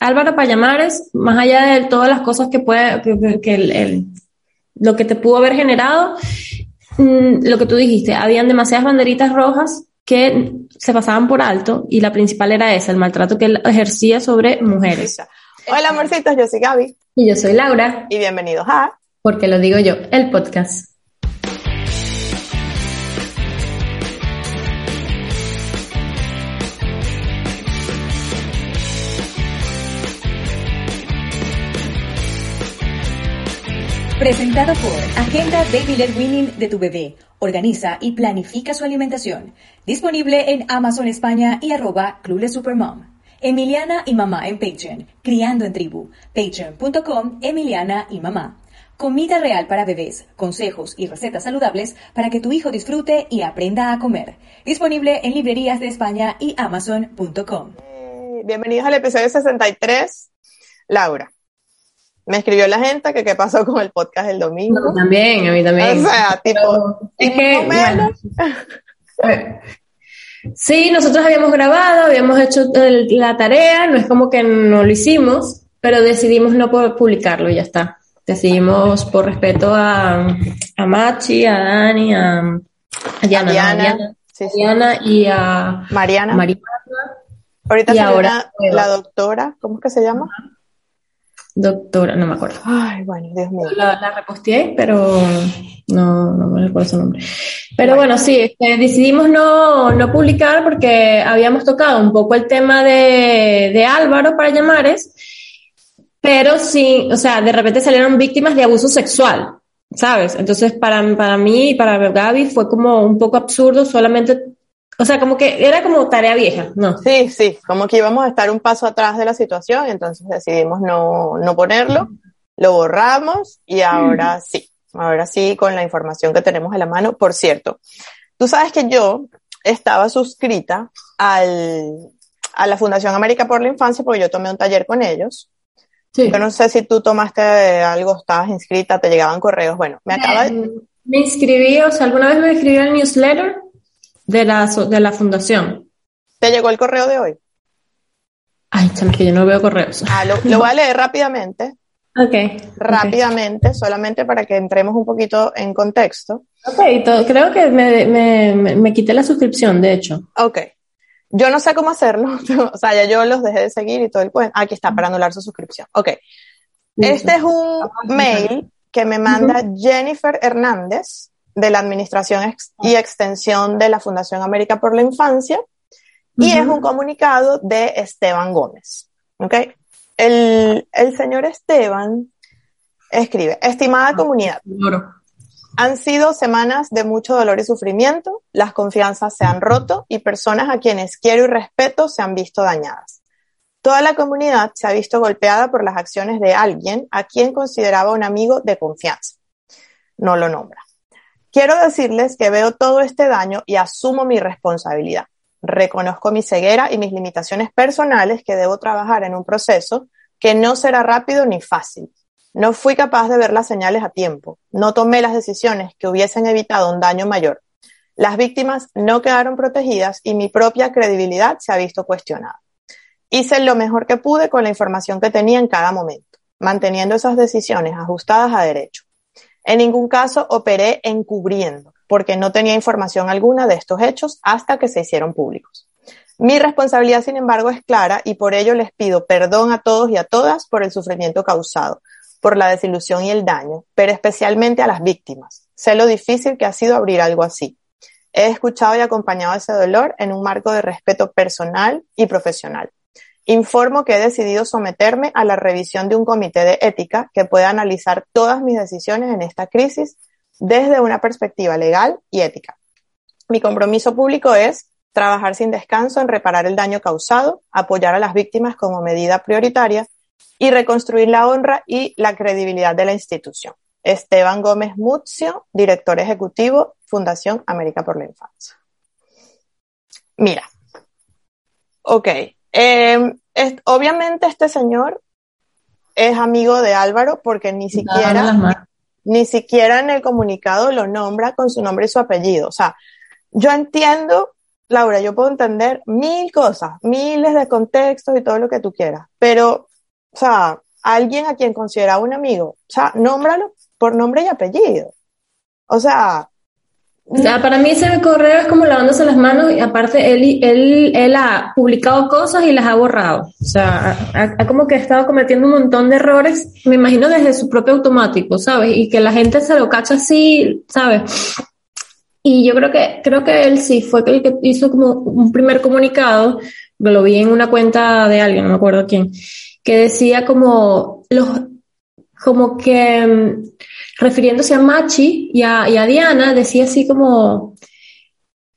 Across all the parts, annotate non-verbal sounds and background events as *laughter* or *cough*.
Álvaro Payamares, más allá de todas las cosas que puede, que, que el, el, lo que te pudo haber generado, mmm, lo que tú dijiste, habían demasiadas banderitas rojas que se pasaban por alto y la principal era esa, el maltrato que él ejercía sobre mujeres. Hola, amorcitos, yo soy Gaby. Y yo soy Laura. Y bienvenidos a... Porque lo digo yo, el podcast. Presentado por Agenda Baby Led Winning de tu bebé. Organiza y planifica su alimentación. Disponible en Amazon España y arroba Club Supermom. Emiliana y Mamá en Patreon. Criando en Tribu. Patreon.com Emiliana y Mamá. Comida real para bebés, consejos y recetas saludables para que tu hijo disfrute y aprenda a comer. Disponible en librerías de España y Amazon.com. Eh, bienvenidos al episodio 63. Laura. Me escribió la gente que qué pasó con el podcast el domingo. No, también, a mí también. O sea, tipo, es que, bueno, *laughs* sí, nosotros habíamos grabado, habíamos hecho el, la tarea, no es como que no lo hicimos, pero decidimos no publicarlo y ya está. Decidimos por respeto a, a Machi, a Dani, a, a Diana, Diana, ¿no? Diana, sí, sí. Diana y a Mariana. Mariana. Ahorita Y ahora- la doctora, ¿cómo es que se llama? Doctora, no me acuerdo. Ay, bueno, Dios mío. La, la reposteé, pero no, no me recuerdo su nombre. Pero bueno, sí, este, decidimos no, no publicar porque habíamos tocado un poco el tema de, de Álvaro para llamares, pero sí, o sea, de repente salieron víctimas de abuso sexual, ¿sabes? Entonces, para, para mí y para Gaby fue como un poco absurdo solamente, o sea, como que era como tarea vieja, ¿no? Sí, sí, como que íbamos a estar un paso atrás de la situación, entonces decidimos no, no ponerlo, lo borramos y ahora sí, ahora sí con la información que tenemos a la mano. Por cierto, tú sabes que yo estaba suscrita al, a la Fundación América por la Infancia porque yo tomé un taller con ellos. Sí. Yo no sé si tú tomaste algo, estabas inscrita, te llegaban correos. Bueno, me acaba de... Me inscribí, o sea, alguna vez me inscribí al newsletter de la, de la fundación. ¿Te llegó el correo de hoy? Ay, chame, que yo no veo correos. Ah, lo, lo voy a leer rápidamente, *laughs* Ok. rápidamente, solamente para que entremos un poquito en contexto. Ok, creo que me, me, me, me quité la suscripción, de hecho. Ok. Yo no sé cómo hacerlo, *laughs* o sea, ya yo los dejé de seguir y todo el cuento. Aquí está, para anular su suscripción. Ok. Este es un mail que me manda Jennifer Hernández de la Administración Ex- y Extensión de la Fundación América por la Infancia y es un comunicado de Esteban Gómez. ¿Ok? El, el señor Esteban escribe, estimada comunidad, Ignoro. han sido semanas de mucho dolor y sufrimiento, las confianzas se han roto y personas a quienes quiero y respeto se han visto dañadas. Toda la comunidad se ha visto golpeada por las acciones de alguien a quien consideraba un amigo de confianza. No lo nombra. Quiero decirles que veo todo este daño y asumo mi responsabilidad. Reconozco mi ceguera y mis limitaciones personales que debo trabajar en un proceso que no será rápido ni fácil. No fui capaz de ver las señales a tiempo. No tomé las decisiones que hubiesen evitado un daño mayor. Las víctimas no quedaron protegidas y mi propia credibilidad se ha visto cuestionada. Hice lo mejor que pude con la información que tenía en cada momento, manteniendo esas decisiones ajustadas a derecho. En ningún caso operé encubriendo, porque no tenía información alguna de estos hechos hasta que se hicieron públicos. Mi responsabilidad, sin embargo, es clara y por ello les pido perdón a todos y a todas por el sufrimiento causado, por la desilusión y el daño, pero especialmente a las víctimas. Sé lo difícil que ha sido abrir algo así. He escuchado y acompañado ese dolor en un marco de respeto personal y profesional. Informo que he decidido someterme a la revisión de un comité de ética que pueda analizar todas mis decisiones en esta crisis desde una perspectiva legal y ética. Mi compromiso público es trabajar sin descanso en reparar el daño causado, apoyar a las víctimas como medida prioritaria y reconstruir la honra y la credibilidad de la institución. Esteban Gómez Muzio, director ejecutivo, Fundación América por la Infancia. Mira, ok, eh, obviamente este señor es amigo de Álvaro porque ni siquiera, ni siquiera en el comunicado lo nombra con su nombre y su apellido. O sea, yo entiendo, Laura, yo puedo entender mil cosas, miles de contextos y todo lo que tú quieras, pero, o sea, alguien a quien considera un amigo, o sea, nómbralo por nombre y apellido. O sea, o sea, para mí ese correo es como lavándose las manos y aparte él, él, él ha publicado cosas y las ha borrado. O sea, ha, como que ha estado cometiendo un montón de errores, me imagino desde su propio automático, ¿sabes? Y que la gente se lo cacha así, ¿sabes? Y yo creo que, creo que él sí fue el que hizo como un primer comunicado, lo vi en una cuenta de alguien, no me acuerdo quién, que decía como los, como que mm, refiriéndose a Machi y a, Diana, decía así como,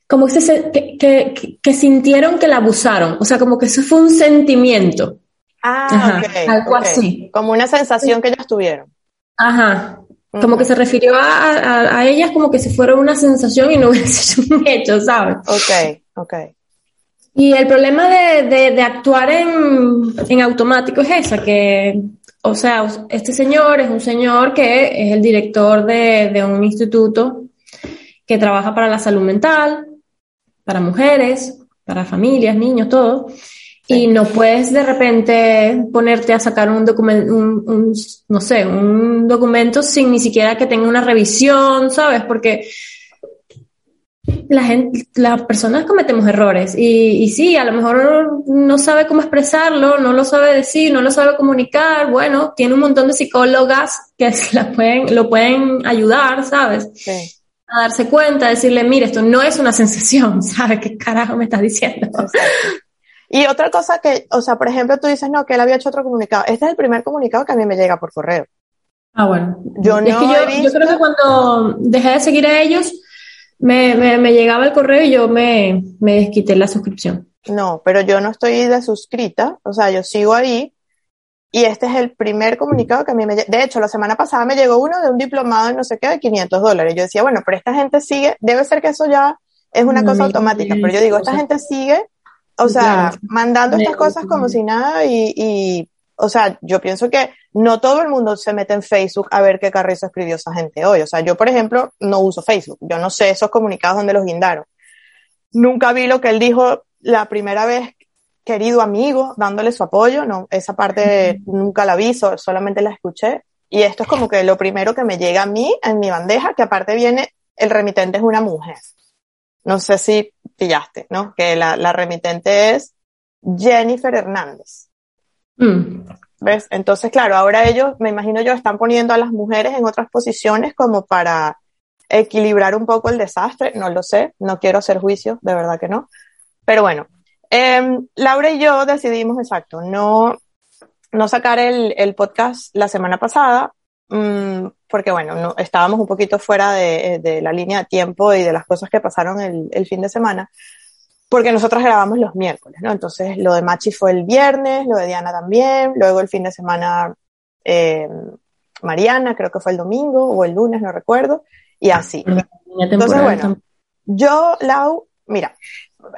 como que, que, que, sintieron que la abusaron, o sea, como que eso fue un sentimiento. Ah, algo así. Como una sensación que ellas tuvieron. Ajá. Como que se refirió a, a, ellas como que si fuera una sensación y no *laughs* hubiese un hecho, ¿sabes? Ok, ok. Y el problema de, de, de actuar en, en, automático es esa, que o sea, este señor es un señor que es el director de, un instituto que trabaja para la salud mental, para mujeres, para familias, niños, todo. Y no puedes de repente ponerte a sacar un documento, un, no sé, un documento sin ni siquiera que tenga una revisión, ¿sabes? Porque la gente, las personas cometemos errores y, y, sí, a lo mejor no sabe cómo expresarlo, no lo sabe decir, no lo sabe comunicar. Bueno, tiene un montón de psicólogas que *laughs* la pueden, lo pueden ayudar, ¿sabes? A darse cuenta, decirle, mire, esto no es una *laughs* sensación, ¿sabes? ¿Qué carajo me estás diciendo? Y otra cosa que, o sea, por ejemplo, tú dices, no, que él había hecho otro comunicado. Este es el primer comunicado que a mí me llega por correo. Ah, bueno. Yo no yo, yo creo que cuando dejé de seguir a ellos, me, me, me, llegaba el correo y yo me, me desquité la suscripción. No, pero yo no estoy de suscrita, o sea, yo sigo ahí y este es el primer comunicado que a mí me De hecho, la semana pasada me llegó uno de un diplomado en no sé qué de 500 dólares. Yo decía, bueno, pero esta gente sigue, debe ser que eso ya es una cosa automática, pero yo digo, esta gente sigue, o sea, mandando estas cosas como si nada y, y o sea, yo pienso que no todo el mundo se mete en Facebook a ver qué Carrizo escribió esa gente hoy. O sea, yo, por ejemplo, no uso Facebook. Yo no sé esos comunicados donde los guindaron. Nunca vi lo que él dijo la primera vez, querido amigo, dándole su apoyo. No, esa parte nunca la vi, solamente la escuché. Y esto es como que lo primero que me llega a mí en mi bandeja, que aparte viene, el remitente es una mujer. No sé si pillaste, ¿no? Que la, la remitente es Jennifer Hernández. Mm. ¿Ves? Entonces, claro, ahora ellos, me imagino yo, están poniendo a las mujeres en otras posiciones como para equilibrar un poco el desastre. No lo sé, no quiero hacer juicio, de verdad que no. Pero bueno, em, Laura y yo decidimos, exacto, no, no sacar el, el podcast la semana pasada, mmm, porque bueno, no, estábamos un poquito fuera de, de, la línea de tiempo y de las cosas que pasaron el, el fin de semana porque nosotros grabamos los miércoles, ¿no? Entonces lo de Machi fue el viernes, lo de Diana también, luego el fin de semana eh, Mariana, creo que fue el domingo o el lunes, no recuerdo, y así. Entonces, bueno, yo, Lau, mira,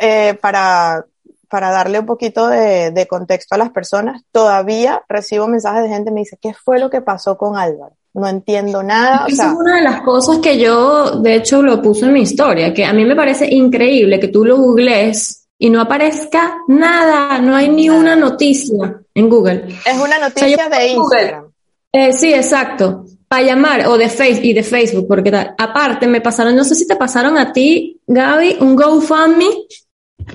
eh, para, para darle un poquito de, de, contexto a las personas, todavía recibo mensajes de gente que me dice, ¿qué fue lo que pasó con Álvaro? No entiendo nada. Esa es una de las cosas que yo, de hecho, lo puse en mi historia, que a mí me parece increíble que tú lo googlees y no aparezca nada, no hay ni una noticia en Google. Es una noticia de Instagram. Eh, sí, exacto. Para llamar, o de Facebook, y de Facebook, porque tal. Aparte, me pasaron, no sé si te pasaron a ti, Gaby, un GoFundMe.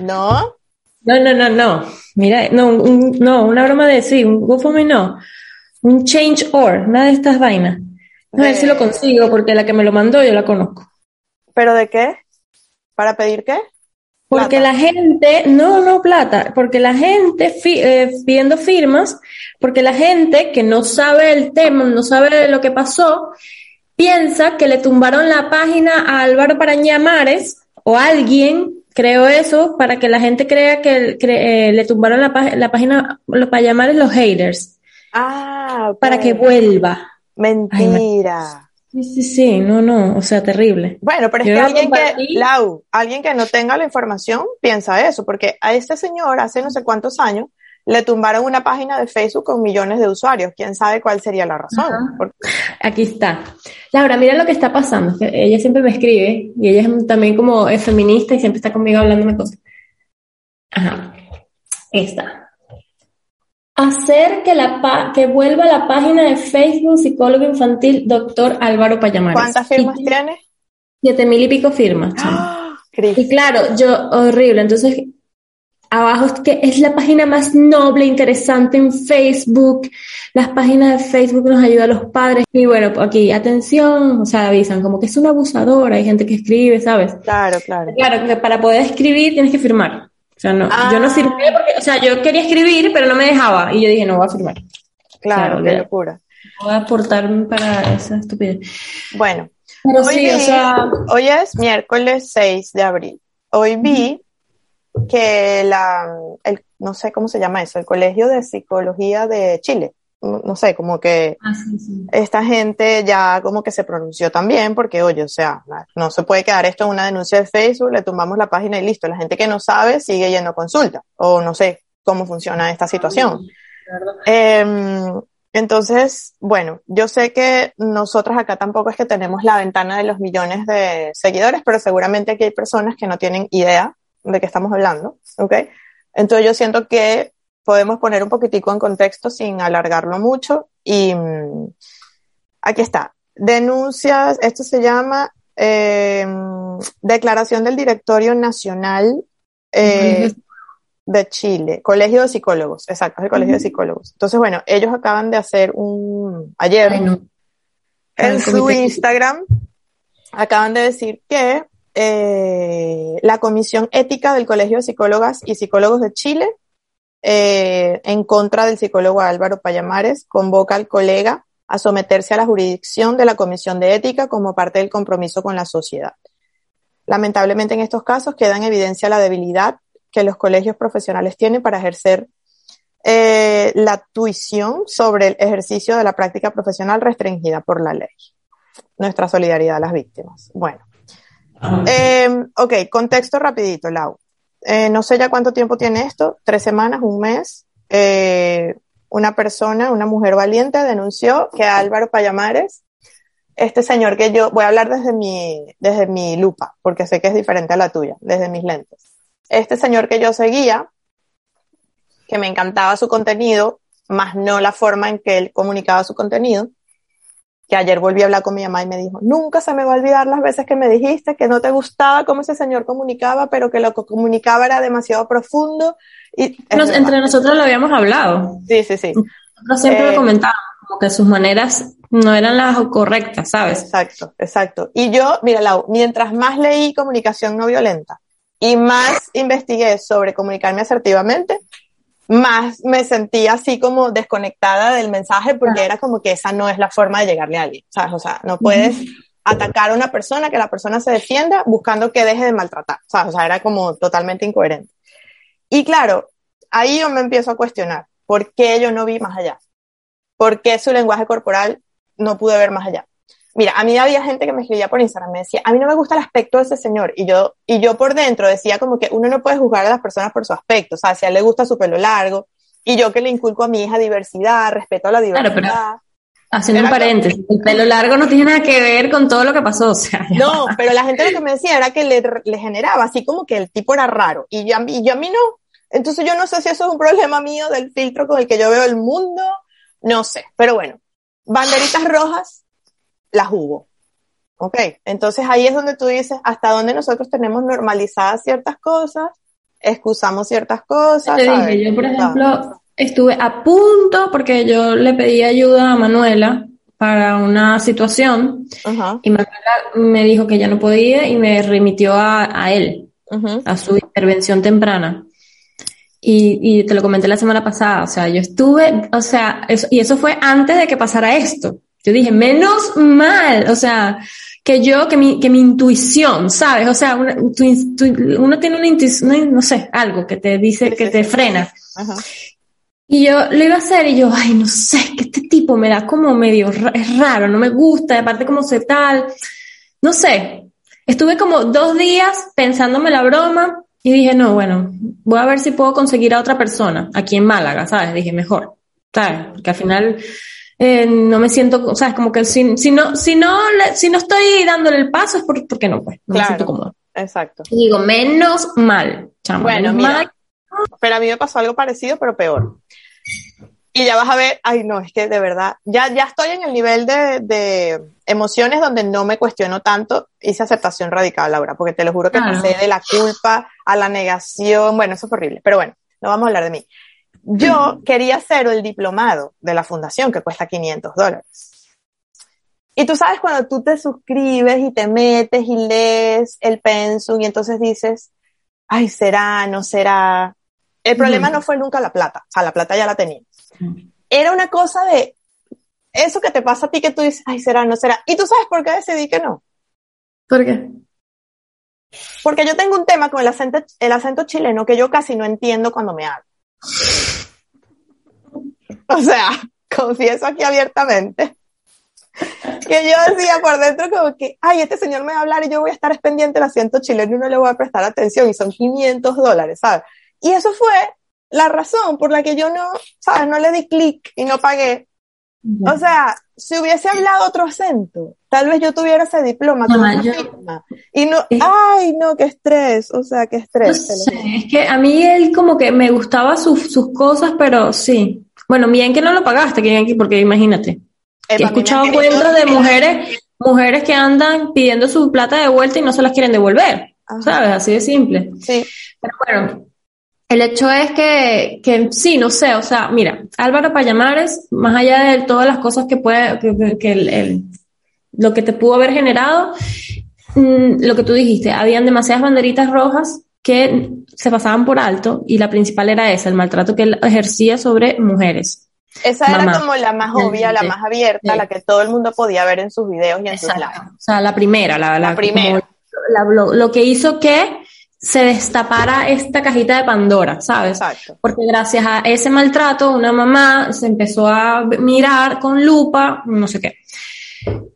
No. No, no, no, no. Mira, no, no, una broma de sí, un GoFundMe no un change or, una de estas vainas. A ver si lo consigo, porque la que me lo mandó yo la conozco. ¿Pero de qué? ¿Para pedir qué? Porque la gente, no, no plata, porque la gente eh, pidiendo firmas, porque la gente que no sabe el tema, no sabe lo que pasó, piensa que le tumbaron la página a Álvaro Parañamares o a alguien creó eso para que la gente crea que eh, le tumbaron la, la página, lo, para llamarles los haters. Ah, para que vuelva. Mentira. sí, sí, sí, no, no, o sea, terrible. Bueno, pero es que alguien que, Lau, alguien que no tenga la información piensa eso, porque a este señor hace no sé cuántos años le tumbaron una página de Facebook con millones de usuarios. ¿Quién sabe cuál sería la razón? Aquí está. Laura, mira lo que está pasando. Ella siempre me escribe y ella es también como es feminista y siempre está conmigo hablándome cosas. Ajá. Esta. Hacer que, la que vuelva la página de Facebook psicólogo infantil doctor Álvaro Payamares. ¿Cuántas firmas tiene? Siete mil y pico firmas. ¡Ah! y claro, yo, horrible. Entonces, abajo es que es la página más noble, interesante en Facebook. Las páginas de Facebook nos ayudan a los padres. Y bueno, aquí, atención, o sea, avisan como que es una abusadora, hay gente que escribe, ¿sabes? Claro, claro. Claro, que para poder escribir tienes que firmar. O sea, no, yo no firmé ah. porque, o sea, yo quería escribir, pero no me dejaba. Y yo dije, no voy a firmar. Claro, qué locura. Voy a aportarme para esa estupidez. Bueno, hoy, hoy es miércoles 6 de abril. Hoy vi que la, el, no sé cómo se llama eso, el Colegio de Psicología de Chile, no, sé, como que ah, esta gente ya como que se pronunció también, porque oye, o sea, no se puede quedar esto en una denuncia de Facebook, le tumbamos la página y listo, la gente que no sabe sigue yendo a consulta, o no sé cómo funciona esta situación. Em, entonces, bueno, yo sé que nosotros acá tampoco es que tenemos la ventana de los millones de seguidores, pero seguramente aquí hay personas que no tienen idea de qué estamos hablando, ¿ok? Entonces yo siento que podemos poner un poquitico en contexto sin alargarlo mucho y mm, aquí está. Denuncias, esto se llama eh, Declaración del Directorio Nacional eh, de Chile, Colegio de Psicólogos, exacto, el Colegio de Psicólogos. Entonces, bueno, ellos acaban de hacer un, ayer, en su Instagram, acaban de decir que eh, la Comisión Ética del Colegio de Psicólogas y Psicólogos de Chile, eh, en contra del psicólogo Álvaro Payamares, convoca al colega a someterse a la jurisdicción de la Comisión de Ética como parte del compromiso con la sociedad. Lamentablemente en estos casos queda en evidencia la debilidad que los colegios profesionales tienen para ejercer eh, la tuición sobre el ejercicio de la práctica profesional restringida por la ley. Nuestra solidaridad a las víctimas. Bueno, eh, ok, contexto rapidito, Lau. Eh, no sé ya cuánto tiempo tiene esto, tres semanas, un mes. Eh, una persona, una mujer valiente, denunció que Álvaro Payamares, este señor que yo, voy a hablar desde mi, desde mi lupa, porque sé que es diferente a la tuya, desde mis lentes. Este señor que yo seguía, que me encantaba su contenido, más no la forma en que él comunicaba su contenido, que ayer volví a hablar con mi mamá y me dijo, nunca se me va a olvidar las veces que me dijiste que no te gustaba cómo ese señor comunicaba, pero que lo que comunicaba era demasiado profundo. Y entre nosotros lo habíamos hablado. Sí, sí, sí. Nosotros siempre lo eh, comentábamos, como que sus maneras no eran las correctas, ¿sabes? Exacto, exacto. Y yo, mira, Lau, mientras más leí comunicación no violenta y más investigué sobre comunicarme asertivamente, más me sentía así como desconectada del mensaje porque era como que esa no es la forma de llegarle a alguien, ¿sabes? O sea, no puedes atacar a una persona, que la persona se defienda buscando que deje de maltratar, ¿sabes? O sea, era como totalmente incoherente. Y claro, ahí yo me empiezo a cuestionar, ¿por qué yo no vi más allá? ¿Por qué su lenguaje corporal no pude ver más allá? Mira, a mí había gente que me escribía por Instagram, me decía, a mí no me gusta el aspecto de ese señor. Y yo, y yo por dentro decía como que uno no puede juzgar a las personas por su aspecto. O sea, si a él le gusta su pelo largo, y yo que le inculco a mi hija diversidad, respeto a la diversidad. Claro, pero haciendo un paréntesis, el pelo largo no tiene nada que ver con todo lo que pasó, o sea. No, pero la gente lo que me decía era que le, le generaba así como que el tipo era raro, y yo, y yo a mí no. Entonces yo no sé si eso es un problema mío del filtro con el que yo veo el mundo, no sé, pero bueno, banderitas rojas, las hubo. Ok, entonces ahí es donde tú dices hasta dónde nosotros tenemos normalizadas ciertas cosas, excusamos ciertas cosas. Te dije, yo por ejemplo estuve a punto porque yo le pedí ayuda a Manuela para una situación y Manuela me dijo que ya no podía y me remitió a, él, a su intervención temprana. Y, y, te lo comenté la semana pasada, o sea, yo estuve, o sea, y eso fue antes de que pasara esto. Yo dije, menos mal, o sea, que yo, que mi, que mi intuición, ¿sabes? O sea, uno tiene una intuición, no, sé, algo que te dice, que te frena. Y yo lo iba a hacer y yo, ay, no sé, que este tipo me da como medio, es raro, no me gusta, aparte como se tal, no sé. Estuve como dos días pensándome la broma y dije, no, bueno, voy a ver si puedo conseguir a otra persona aquí en Málaga, ¿sabes? Dije, mejor, ¿sabes? Porque al final eh, no me siento, ¿sabes? Como que si, si, no, si no, si no estoy dándole el paso es porque no, pues, no me siento cómodo. Exacto. Y digo, menos mal, chamo, bueno, mira, Pero a mí me pasó algo parecido, pero peor. Y ya vas a ver, ay no, es que de verdad, ya, ya estoy en el nivel de, de emociones donde no me cuestiono tanto, hice aceptación radical, Laura, porque te lo juro que pasé de la culpa a la negación, bueno, eso es horrible, pero bueno, no vamos a hablar de mí. Yo quería hacer el diplomado de la fundación que cuesta 500 dólares. Y tú sabes cuando tú te suscribes y te metes y lees el pensum y entonces dices, ay, será, no será. El problema no fue nunca la plata, o sea, la plata ya la tenía. Era una cosa de eso que te pasa a ti que tú dices, ay, será, no será. Y tú sabes por qué decidí que no. ¿Por qué? Porque yo tengo un tema con el acento, el acento chileno que yo casi no entiendo cuando me hablo. *laughs* O sea, confieso aquí abiertamente que yo decía por dentro como que, ay, este señor me va a hablar y yo voy a estar pendiente del acento chileno y no le voy a prestar atención y son 500 dólares, ¿sabes? Y eso fue la razón por la que yo no, ¿sabes? No le di clic y no pagué. O sea, si hubiese hablado otro acento, tal vez yo tuviera ese diploma Y no, ay, no, qué estrés, o sea, qué estrés. es que a mí él como que me gustaba sus, sus cosas, pero sí. Bueno, bien que no lo pagaste, que porque imagínate. he escuchado cuentos de mujeres, mujeres que andan pidiendo su plata de vuelta y no se las quieren devolver. ¿Sabes? Así de simple. Sí. Pero bueno, el hecho es que, que sí, no sé, o sea, mira, Álvaro Payamares, más allá de todas las cosas que puede, que, el, lo que te pudo haber generado, mm, lo que tú dijiste, habían demasiadas banderitas rojas que se pasaban por alto y la principal era esa, el maltrato que él ejercía sobre mujeres. Esa era como la más obvia, la más abierta, la que todo el mundo podía ver en sus videos y en sus lives. O sea, la primera, la, la, primera. lo, que hizo que se destapara esta cajita de Pandora, ¿sabes? Exacto. Porque gracias a ese maltrato, una mamá se empezó a mirar con lupa, no sé qué.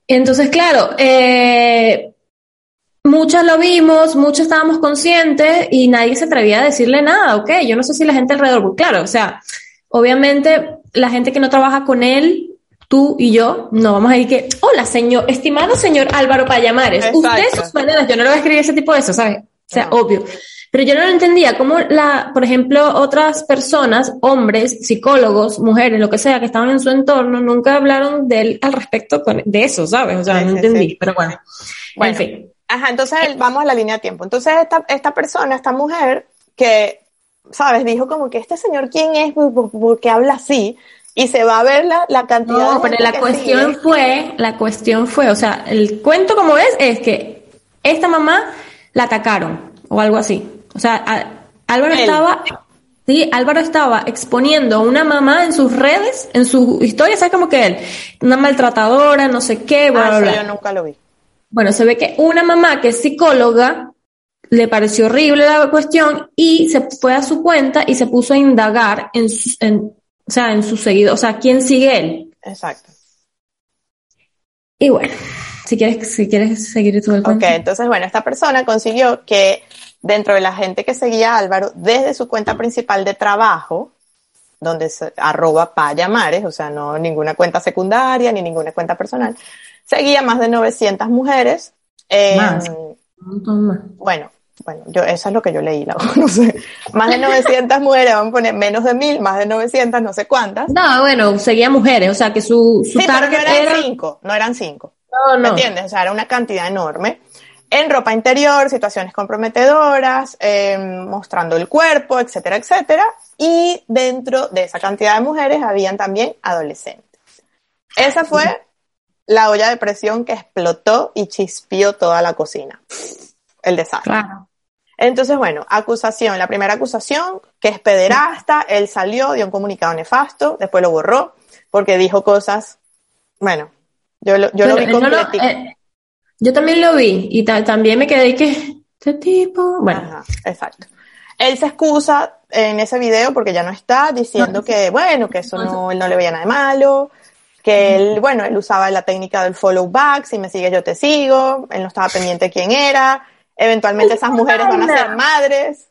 Entonces, claro, eh, muchas lo vimos, muchos estábamos conscientes y nadie se atrevía a decirle nada, ¿ok? Yo no sé si la gente alrededor, pues claro, o sea, obviamente la gente que no trabaja con él, tú y yo, no vamos a ir que, hola señor, estimado señor Álvaro Payamares, usted sus maneras, yo no le voy a escribir ese tipo de eso, ¿sabes? O sea, obvio. Pero yo no lo entendía, cómo la, por ejemplo, otras personas, hombres, psicólogos, mujeres, lo que sea, que estaban en su entorno, nunca hablaron de él al respecto de eso, ¿sabes? O sea, no entendí, pero bueno. bueno. En fin. Ajá, entonces vamos a la línea de tiempo. Entonces esta, esta persona, esta mujer, que, ¿sabes? Dijo como que este señor, ¿quién es? Porque habla así. Y se va a ver la, la cantidad no, pero la cuestión fue, la cuestión fue, o sea, el cuento como ves es que esta mamá la atacaron o algo así. O sea, Álvaro estaba, sí, Álvaro estaba exponiendo a una mamá en sus redes, en su historia, ¿sabes como que él? Una maltratadora, no sé qué, bla, ah, yo nunca lo vi. Bueno, se ve que una mamá que es psicóloga le pareció horrible la cuestión y se fue a su cuenta y se puso a indagar en, su, en o sea, en su seguido, o sea, quién sigue él. Exacto. Y bueno, si quieres, si quieres seguir todo el cuento. Ok, entonces, bueno, esta persona consiguió que dentro de la gente que seguía a Álvaro, desde su cuenta principal de trabajo, donde se, arroba payamares, o sea, no ninguna cuenta secundaria ni ninguna cuenta personal, seguía más de 900 mujeres. más. Bueno, bueno, yo, eso es lo que yo leí, la, *laughs* no sé. Más de 900 mujeres, vamos a poner menos de mil, más de 900, no sé cuántas. No, bueno, seguía mujeres, o sea que su, su sí, no eran cinco, no eran cinco. No, no. ¿Me entiendes? O sea, era una cantidad enorme. En ropa interior, situaciones comprometedoras, em, mostrando el cuerpo, etcétera, etcétera. Y dentro de esa cantidad de mujeres habían también adolescentes. Esa fue la olla de presión que explotó y chispió toda la cocina. El desastre. Claro. Entonces, bueno, acusación. La primera acusación, que es pederasta, él salió, dio un comunicado nefasto, después lo borró, porque dijo cosas, bueno, yo lo, yo lo vi eh, Yo también lo vi y también me quedé que este tipo, bueno. exacto. Él se excusa en ese video porque ya no está diciendo que, bueno, que eso no, él no le veía nada de malo, que él, bueno, él usaba la técnica del follow back, si me sigues yo te sigo, él no estaba pendiente de quién era, eventualmente esas mujeres van a ser madres,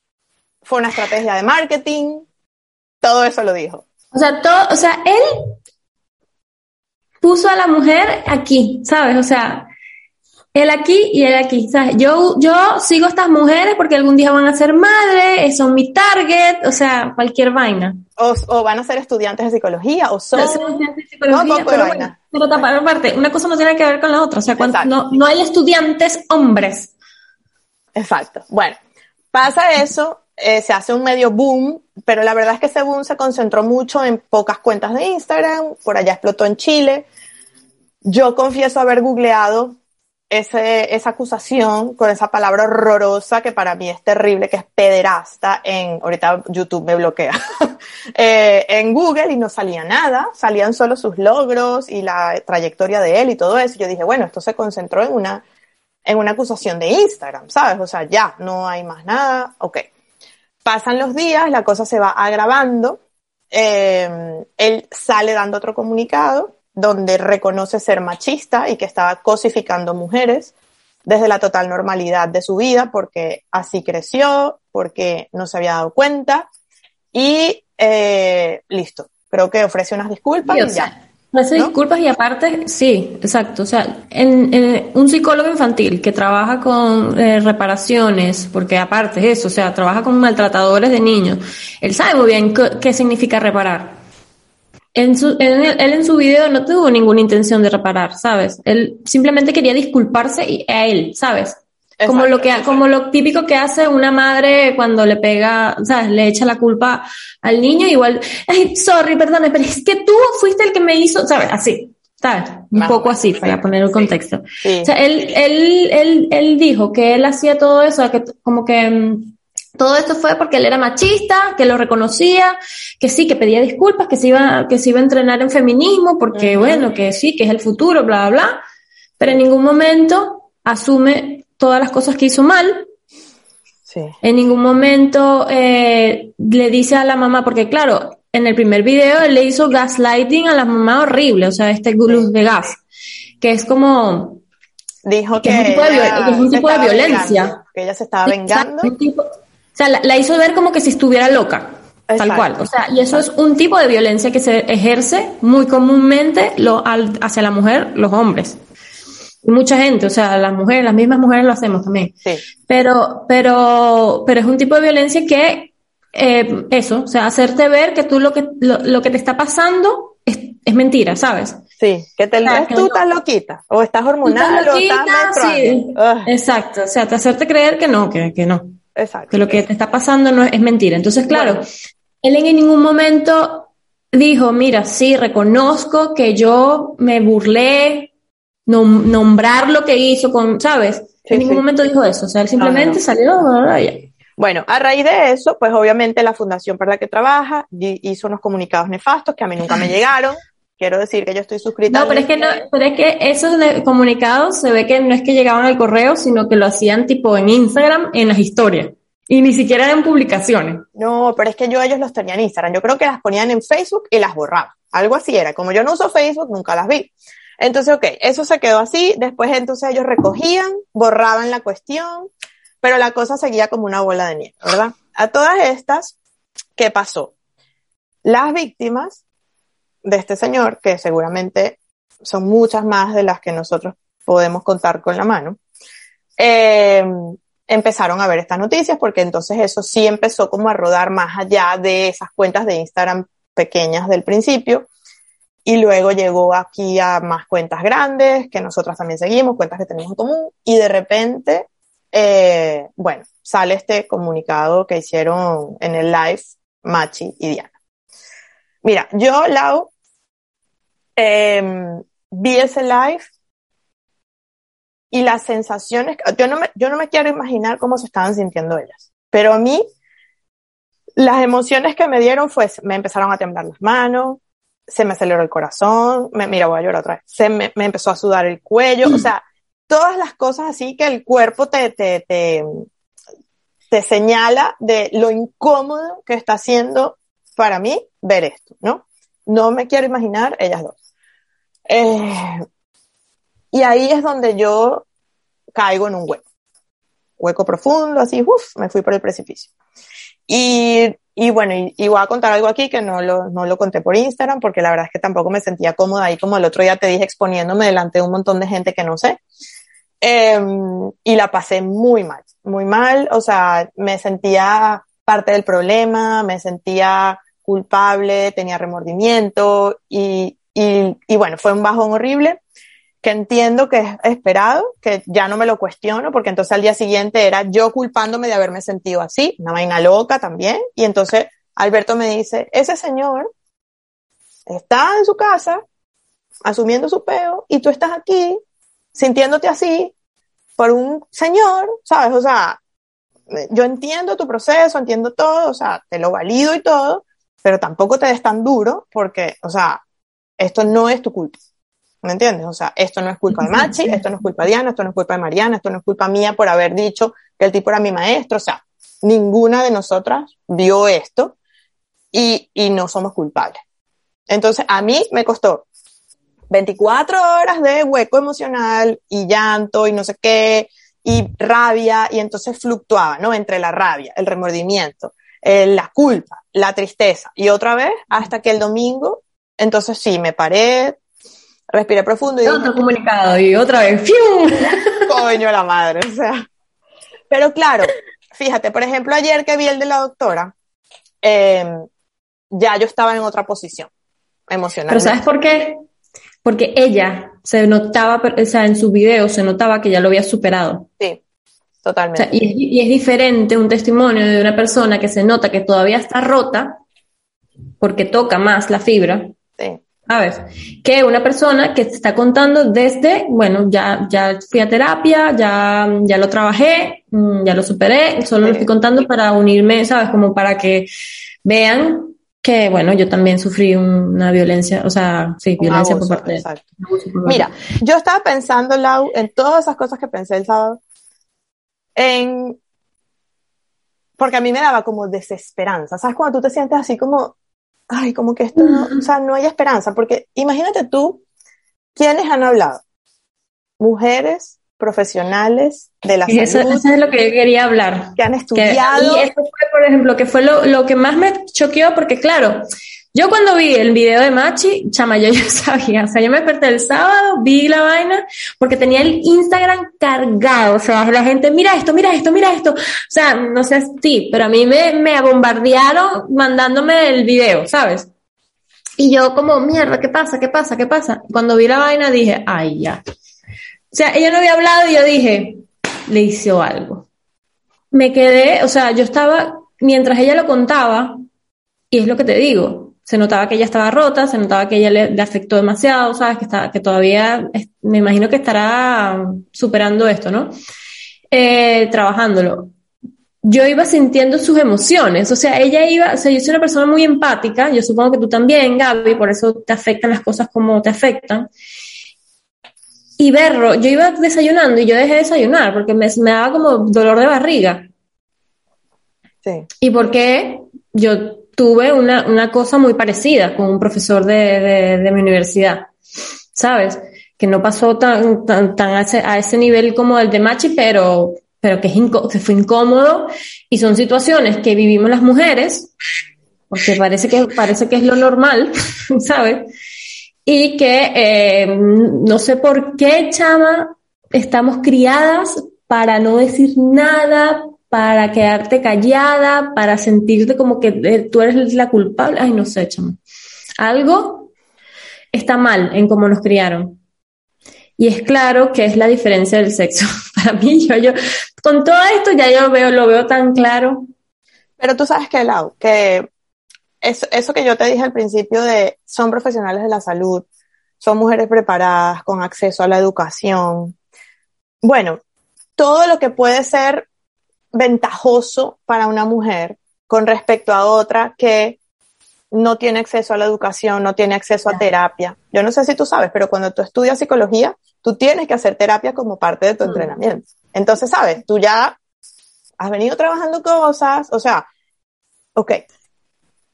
fue una estrategia de marketing, todo eso lo dijo. O sea, todo, o sea, él puso a la mujer aquí, ¿sabes? O sea, él aquí y él aquí. ¿sabes? Yo, yo sigo a estas mujeres porque algún día van a ser madres, son mi target, o sea, cualquier vaina. O, van a ser estudiantes de psicología, o son... estudiantes de psicología, pero, bueno, pero aparte, una cosa no tiene que ver con la otra, o sea, cuando, no, no hay estudiantes hombres. Exacto. Bueno, pasa eso, eh, se hace un medio boom, pero la verdad es que ese boom se concentró mucho en pocas cuentas de Instagram, por allá explotó en Chile. Yo confieso haber googleado ese, esa acusación con esa palabra horrorosa que para mí es terrible, que es pederasta, en, ahorita YouTube me bloquea, *laughs* eh, en Google y no salía nada, salían solo sus logros y la trayectoria de él y todo eso. Yo dije, bueno, esto se concentró en una, en una acusación de Instagram, ¿sabes? O sea, ya, no hay más nada, ok. Pasan los días, la cosa se va agravando, eh, él sale dando otro comunicado donde reconoce ser machista y que estaba cosificando mujeres desde la total normalidad de su vida, porque así creció, porque no se había dado cuenta y eh, listo. Creo que ofrece unas disculpas y ya. Ofrece disculpas y aparte, sí, exacto. O sea, en, un psicólogo infantil que trabaja con eh, reparaciones, porque aparte es eso, o sea, trabaja con maltratadores de niños, él sabe muy bien qué significa reparar. En su, él en su video no tuvo ninguna intención de reparar, ¿sabes? Él simplemente quería disculparse a él, ¿sabes? como lo que, como lo típico que hace una madre cuando le pega, ¿sabes? Le echa la culpa al niño, igual, ay, sorry, perdón, pero es que tú fuiste el que me hizo, ¿sabes? Así, ¿sabes? Un poco así, para poner el contexto. O sea, él, él, él, él dijo que él hacía todo eso, que como que, mm, todo esto fue porque él era machista, que lo reconocía, que sí, que pedía disculpas, que se iba, que se iba a entrenar en feminismo, porque bueno, que sí, que es el futuro, bla, bla, bla. Pero en ningún momento asume todas las cosas que hizo mal. Sí. En ningún momento eh, le dice a la mamá, porque claro, en el primer video él le hizo gaslighting a la mamá horrible, o sea, este luz de gas, que es como... Dijo que, es un tipo de, violencia. que ella se estaba vengando. O sea, la, hizo ver como que si estuviera loca. Tal cual. O sea, y eso es un tipo de violencia que se ejerce muy comúnmente lo, al, hacia la mujer, los hombres. Y mucha gente, o sea, las mujeres, las mismas mujeres lo hacemos también. Sí. Pero, pero, pero es un tipo de violencia que, eh, eso, o sea, hacerte ver que tú lo que, lo, que te está pasando es, es mentira, ¿sabes? Sí, que te o tú estás loquita, o estás hormonal, o estás sí. Exacto, o sea, te hacerte creer que no, que, que no. Exacto. Que lo que te está pasando no es, mentira. Entonces, claro, él en ningún momento dijo, mira, sí, reconozco que yo me burlé, nombrar lo que hizo con, ¿sabes? en ningún momento dijo eso. O sea, él simplemente salió. Bueno, a raíz de eso, pues obviamente la fundación para la que trabaja hizo unos comunicados nefastos que a mí nunca me *laughs* llegaron. Quiero decir que yo estoy suscrita. No, pero es que no, pero es que esos comunicados se ve que no es que llegaban al correo, sino que lo hacían tipo en Instagram, en las historias. Y ni siquiera eran publicaciones. No, pero es que yo ellos los tenían en Instagram. Yo creo que las ponían en Facebook y las borraban. Algo así era. Como yo no uso Facebook, nunca las vi. Entonces, ok, eso se quedó así. Después entonces ellos recogían, borraban la cuestión, pero la cosa seguía como una bola de nieve, ¿verdad? A todas estas, ¿qué pasó? Las víctimas de este señor, que seguramente son muchas más de las que nosotros podemos contar con la mano, eh, empezaron a ver estas noticias porque entonces eso sí empezó como a rodar más allá de esas cuentas de Instagram pequeñas del principio. Y luego llegó aquí a más cuentas grandes que nosotras también seguimos, cuentas que tenemos en común. Y de repente, eh, bueno, sale este comunicado que hicieron en el live Machi y Diana. Mira, yo, Lau, eh, vi ese live y las sensaciones, yo no, me, yo no me quiero imaginar cómo se estaban sintiendo ellas, pero a mí las emociones que me dieron fue, me empezaron a temblar las manos, se me aceleró el corazón, me, mira, voy a llorar otra vez, se me, empezó a sudar el cuello, o sea, *clears throat* todas las cosas así que el cuerpo te, te, te, te señala de lo incómodo que está haciendo para mí ver esto, ¿no? No me quiero imaginar ellas dos. Eh, y ahí es donde yo caigo en un hueco. Hueco profundo, así, uff, me fui por el precipicio. Y, y bueno, y, voy a contar algo aquí que no lo, no lo conté por Instagram porque la verdad es que tampoco me sentía cómoda ahí como el otro día te dije exponiéndome delante de un montón de gente que no sé. Em, y la pasé muy mal, muy mal, o sea, me sentía parte del problema, me sentía culpable, tenía remordimiento y, y, bueno, fue un bajón horrible que entiendo que es esperado, que ya no me lo cuestiono, porque entonces al día siguiente era yo culpándome de haberme sentido así, una vaina loca también, y entonces Alberto me dice, ese señor está en su casa asumiendo su peo y tú estás aquí sintiéndote así por un señor, ¿sabes? O sea, yo entiendo tu proceso, entiendo todo, o sea, te lo valido y todo, pero tampoco te des tan duro porque, o sea, esto no es tu culpa. ¿Me entiendes? O sea, esto no es culpa de Machi, esto no es culpa de Diana, esto no es culpa de Mariana, esto no es culpa mía por haber dicho que el tipo era mi maestro. O sea, ninguna de nosotras vio esto y, y no somos culpables. Entonces, a mí me costó 24 horas de hueco emocional y llanto y no sé qué, y rabia, y entonces fluctuaba, ¿no? Entre la rabia, el remordimiento, eh, la culpa, la tristeza, y otra vez hasta que el domingo, entonces sí, me paré, respiré profundo y... Otro comunicado, y otra vez, ¡fium! *laughs* Coño la madre, o sea. Pero claro, fíjate, por ejemplo, ayer que vi el de la doctora, em, ya yo estaba en otra posición emocional. Pero ¿sabes por qué? porque ella se notaba, o sea, en su video se notaba que ya lo había superado. Sí, totalmente. y, es diferente un testimonio de una persona que se nota que todavía está rota, porque toca más la fibra. Sí. ¿Sabes? Que una persona que te está contando desde, bueno, ya, ya fui a terapia, ya, ya lo trabajé, mm, ya lo superé, solo lo estoy contando para unirme, ¿sabes? Como para que vean que bueno, yo también sufrí una violencia, o sea, sí, violencia por parte de... Mira, yo estaba pensando, Lau, en todas esas cosas que pensé el sábado, en... Porque a mí me daba como desesperanza, ¿sabes? Cuando tú te sientes así como, ay, como que esto no, o sea, no hay esperanza, porque imagínate tú, ¿quiénes han hablado? Mujeres profesionales de la eso, salud. Eso es lo que yo quería hablar. Que han estudiado. y eso fue, por ejemplo, que fue lo, lo que más me choqueó, porque claro, yo cuando vi el video de Machi, chama, yo ya *laughs* sabía, o sea, yo me desperté el sábado, vi la vaina, porque tenía el Instagram cargado, o sea, la gente, mira esto, mira esto, mira esto, o sea, no sé si, pero a mí me, me bombardearon mandándome el video, ¿sabes? Y yo como, mierda, ¿qué pasa? ¿Qué pasa? ¿Qué pasa? Cuando vi la vaina dije, ay, ya. O sea, ella no había hablado y yo dije, le hizo algo. Me quedé, o sea, yo estaba, mientras ella lo contaba, y es lo que te digo, se notaba que ella estaba rota, se notaba que ella le, afectó demasiado, ¿sabes? Que, está, que todavía, me imagino que estará superando esto, ¿no? Eh, trabajándolo. Yo iba sintiendo sus emociones, o sea, ella iba, o sea, yo soy una persona muy empática, yo supongo que tú también, Gaby, por eso te afectan las cosas como te afectan y verlo, yo iba desayunando y yo dejé de desayunar porque me, me daba como dolor de barriga. Sí. Y porque yo tuve una, una cosa muy parecida con un profesor de, de, de mi universidad, ¿sabes? Que no pasó tan, tan, tan a, ese, a ese nivel como el de Machi, pero, pero que, es que fue incómodo y son situaciones que vivimos las mujeres, porque parece que, parece que es lo normal, *laughs* ¿sabes? y que eh, no sé por qué, chama, estamos criadas para no decir nada, para quedarte callada, para sentirte como que eh, tú eres la culpable. Ay, no sé, chama. Algo está mal en cómo nos criaron. Y es claro que es la diferencia del sexo. *laughs* Para mí, yo, yo, con todo esto ya yo veo, lo veo tan claro. Pero tú sabes que, Lau, que eso, eso que yo te dije al principio de son profesionales de la salud, son mujeres preparadas con acceso a la educación. Bueno, todo lo que puede ser ventajoso para una mujer con respecto a otra que no tiene acceso a la educación, no tiene acceso a terapia. Yo no sé si tú sabes, pero cuando tú estudias psicología, tú tienes que hacer terapia como parte de tu mm. entrenamiento. Entonces, sabes, tú ya has venido trabajando cosas, o sea, ok,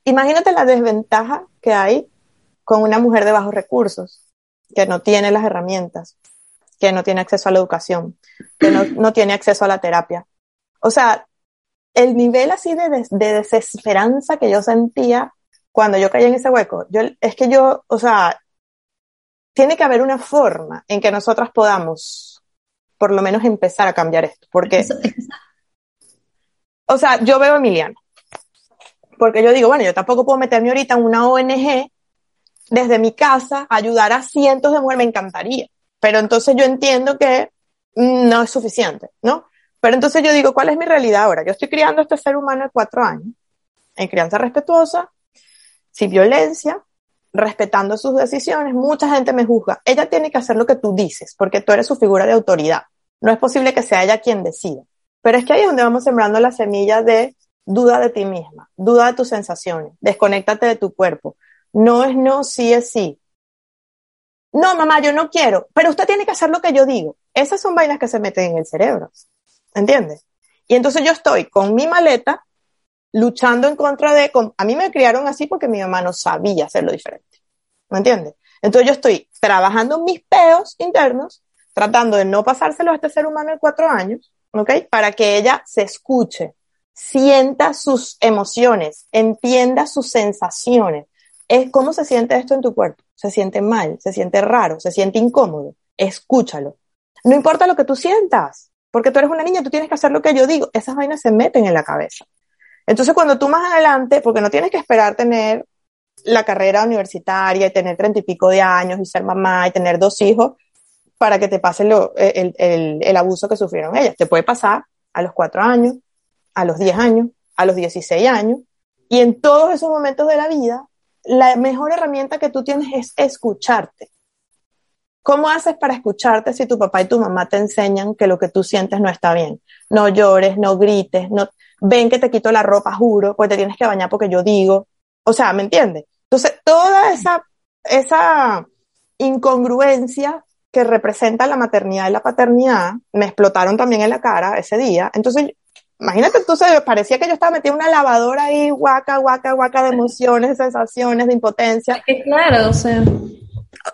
imagínate la desventaja que hay con una mujer de bajos recursos, que no tiene las herramientas, que no tiene acceso a la educación, que no, no tiene acceso a la terapia. O sea, el nivel así de, de, desesperanza que yo sentía cuando yo caí en ese hueco, yo, es que yo, o sea, tiene que haber una forma en que nosotras podamos, por lo menos, empezar a cambiar esto. Porque, o sea, yo veo a Emiliano, porque yo digo, bueno, yo tampoco puedo meterme ahorita en una ONG desde mi casa, ayudar a cientos de mujeres, me encantaría. Pero entonces yo entiendo que no es suficiente, ¿no? Pero entonces yo digo, ¿cuál es mi realidad ahora? Yo estoy criando a este ser humano de cuatro años, en crianza respetuosa, sin violencia, respetando sus decisiones. Mucha gente me juzga. Ella tiene que hacer lo que tú dices, porque tú eres su figura de autoridad. No es posible que sea ella quien decida. Pero es que ahí es donde vamos sembrando la semilla de duda de ti misma, duda de tus sensaciones, desconéctate de tu cuerpo. No es no, sí es sí. No, mamá, yo no quiero, pero usted tiene que hacer lo que yo digo. Esas son vainas que se meten en el cerebro. ¿Entiendes? Y entonces yo estoy con mi maleta luchando en contra de, a mí me criaron así porque mi mamá no sabía hacerlo diferente. ¿Me entiendes? Entonces yo estoy trabajando mis peos internos, tratando de no pasárselo a este ser humano de cuatro años, ¿ok? Para que ella se escuche, sienta sus emociones, entienda sus sensaciones. Es cómo se siente esto en tu cuerpo. Se siente mal, se siente raro, se siente incómodo. Escúchalo. No importa lo que tú sientas, porque tú eres una niña, tú tienes que hacer lo que yo digo. Esas vainas se meten en la cabeza. Entonces, cuando tú más adelante, porque no tienes que esperar tener la carrera universitaria y tener treinta y pico de años y ser mamá y tener dos hijos para que te pase el, el, el, abuso que sufrieron ellas. Te puede pasar a los cuatro años, a los diez años, a los dieciséis años. Y en todos esos momentos de la vida, la mejor herramienta que tú tienes es escucharte. ¿Cómo haces para escucharte si tu papá y tu mamá te enseñan que lo que tú sientes no está bien? No llores, no grites, no ven que te quito la ropa, juro, pues te tienes que bañar porque yo digo. O sea, ¿me entiendes? Entonces, toda esa, esa incongruencia que representa la maternidad y la paternidad me explotaron también en la cara ese día. Entonces, imagínate, entonces parecía que yo estaba metida en una lavadora ahí, guaca, guaca, guaca de emociones, de sensaciones, de impotencia. claro, o sea.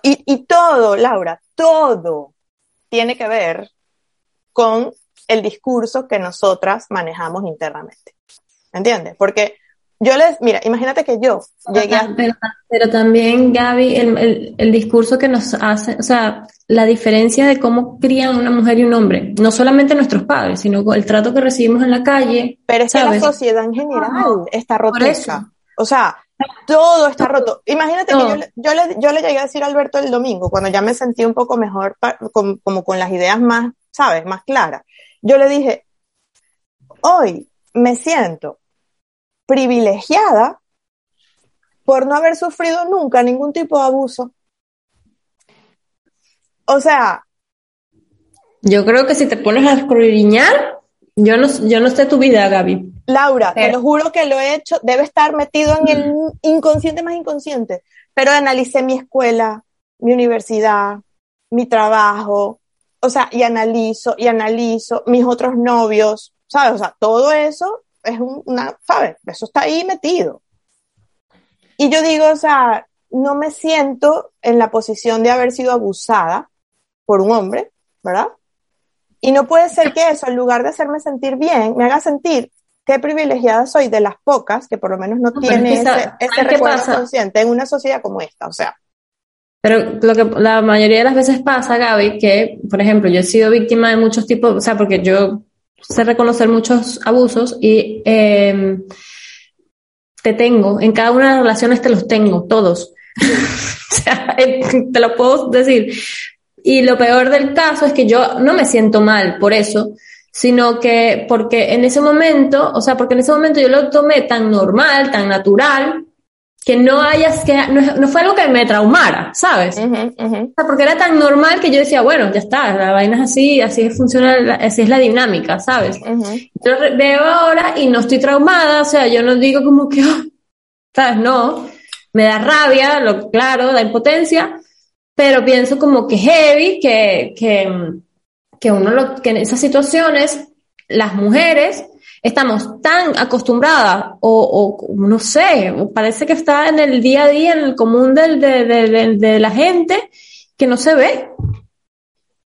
Y, y todo, Laura, todo tiene que ver con el discurso que nosotras manejamos internamente. ¿Entiendes? Porque yo les, mira, imagínate que yo llegué a... Pero, también, Gaby, el, el, discurso que nos hace, o sea, la diferencia de cómo crían una mujer y un hombre, no solamente nuestros padres, sino el trato que recibimos en la calle. Pero es que la sociedad en general está rota. O sea, todo está roto. Imagínate que yo, yo, le, yo le llegué a decir a Alberto el domingo, cuando ya me sentí un poco mejor, como con las ideas más, ¿sabes? Más claras. Yo le dije, hoy me siento privilegiada por no haber sufrido nunca ningún tipo de abuso. O sea... Yo creo que si te pones a escribiñar, yo no, yo no sé tu vida, Gaby. Laura, te lo juro que lo he hecho, debe estar metido en el inconsciente más inconsciente, pero analicé mi escuela, mi universidad, mi trabajo, o sea, y analizo, y analizo mis otros novios, ¿sabes? O sea, todo eso es una, ¿sabes? Eso está ahí metido. Y yo digo, o sea, no me siento en la posición de haber sido abusada por un hombre, ¿verdad? Y no puede ser que eso, en lugar de hacerme sentir bien, me haga sentir qué privilegiada soy de las pocas que por lo menos no, tiene ese, ese recuerdo consciente en una sociedad como esta. O sea, pero lo que la mayoría de las veces pasa, Gaby, que, por ejemplo, yo he sido víctima de muchos tipos, o sea, porque yo sé reconocer muchos abusos y eh, te tengo, en cada una de las relaciones te los tengo, todos. *laughs* o sea, te lo puedo decir. Y lo peor del caso es que yo no me siento mal por eso, sino que porque en ese momento, o sea, porque en ese momento yo lo tomé tan normal, tan natural, que no hayas, que no, fue algo que me traumara, ¿sabes? porque era tan normal que yo decía, bueno, ya está, la vaina es así, así funciona, así es la dinámica, ¿sabes? Yo veo ahora y no estoy traumada, o sea, yo no digo como que, oh", ¿sabes? No, me da rabia, lo, claro, da impotencia, pero pienso como que heavy, que, que, que uno lo, que en esas situaciones las mujeres estamos tan acostumbradas o, o no sé, parece que está en el día a día, en el común del, de, de, de la gente, que no se ve.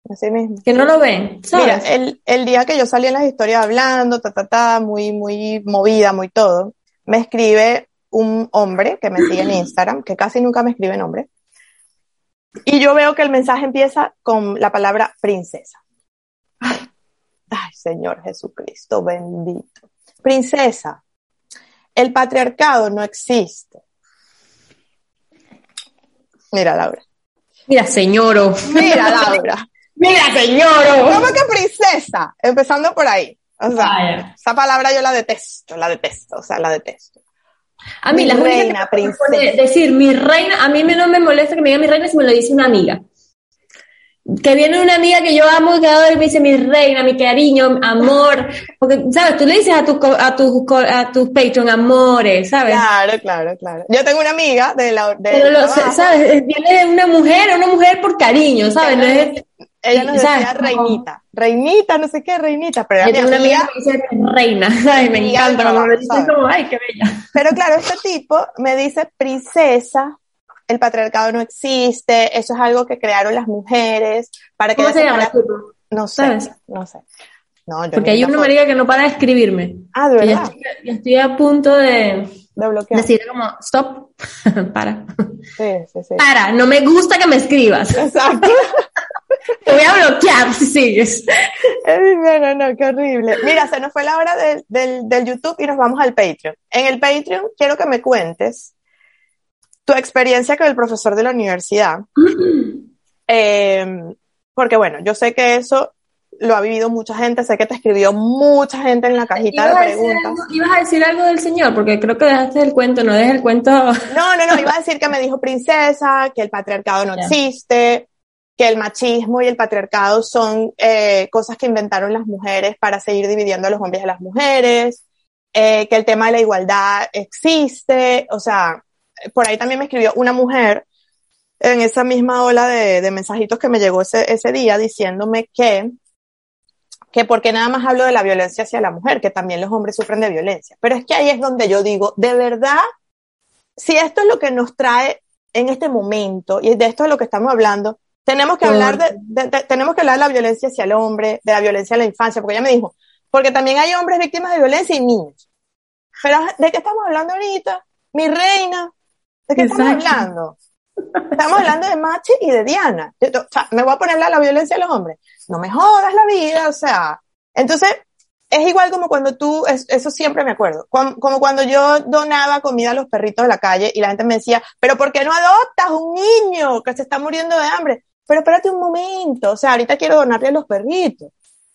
Así mismo. Que no lo ven. Mira, el, el, día que yo salí en las historias hablando, ta, ta, ta, muy, muy movida, muy todo, me escribe un hombre que me sigue en *clears throat* Instagram, que casi nunca me escribe nombre, y yo veo que el mensaje empieza con la palabra princesa. Ay, Señor Jesucristo, bendito. Princesa, el patriarcado no existe. Mira, Laura. Mira, señoro. Mira, *laughs* Laura. Mira, señor. ¿Cómo que princesa? Empezando por ahí. O sea, esa palabra yo la detesto, la detesto, o sea, la detesto. A mí, mi la reina, princesa. Decir mi reina, a mí no me molesta que me diga mi reina si me lo dice una amiga. Que viene una amiga que yo amo que ahora me dice mi reina, mi cariño, amor. Porque, ¿sabes? Tú le dices a tus a tu, a tus Patreon amores, ¿sabes? Claro, claro, claro. Yo tengo una amiga de la. De Pero lo, ¿sabes? Viene de una mujer, una mujer por cariño, ¿sabes? No es, ella nos decía reinita, reinita, no sé qué, reinita, pero era mi una amiga que dice reina, *laughs* ¿sabes? me encanta, me dice como, ay, qué bella. Pero claro, este tipo me dice princesa, el patriarcado no existe, eso es algo que crearon las mujeres para que... ¿Cómo se llama? No sé, ¿Sabes? no sé. No, yo Porque hay una marica que no para de escribirme. Ah, de verdad. Ya estoy, a punto de, de bloquear. Decir como, stop, *laughs* para. Sí, sí, sí. Para, no me gusta que me escribas. Exacto. *laughs* Te voy a bloquear si sigues. *laughs* No, no, no, qué horrible. Mira, se nos fue la hora del, del, del, YouTube y nos vamos al Patreon. En el Patreon quiero que me cuentes tu experiencia con el profesor de la universidad. eh, *clears throat* porque bueno, yo sé que eso lo ha vivido mucha gente, sé que te escribió mucha gente en la cajita de preguntas. Algo, ibas a decir algo del señor, porque creo que dejaste el cuento, no dejes el cuento. No, no, no, iba a decir que me dijo princesa, que el patriarcado no yeah. existe, que el machismo y el patriarcado son eh, cosas que inventaron las mujeres para seguir dividiendo a los hombres y a las mujeres, eh, que el tema de la igualdad existe, o sea, por ahí también me escribió una mujer en esa misma ola de, de mensajitos que me llegó ese, ese día diciéndome que que porque nada más hablo de la violencia hacia la mujer, que también los hombres sufren de violencia. Pero es que ahí es donde yo digo, de verdad, si esto es lo que nos trae en este momento, y de esto es lo que estamos hablando, tenemos que hablar de, de, de, tenemos que hablar de la violencia hacia el hombre, de la violencia a la infancia, porque ella me dijo, porque también hay hombres víctimas de violencia y niños. Pero, ¿de qué estamos hablando ahorita? Mi reina, ¿de qué Exacto. estamos hablando? Estamos hablando de Machi y de Diana. Yo, o sea, me voy a ponerle a la violencia a los hombres. No me jodas la vida, o sea. Entonces, es igual como cuando tú, es, eso siempre me acuerdo, como, como, cuando yo donaba comida a los perritos de la calle y la gente me decía, pero ¿por qué no adoptas un niño que se está muriendo de hambre? Pero espérate un momento, o sea, ahorita quiero donarle a los perritos,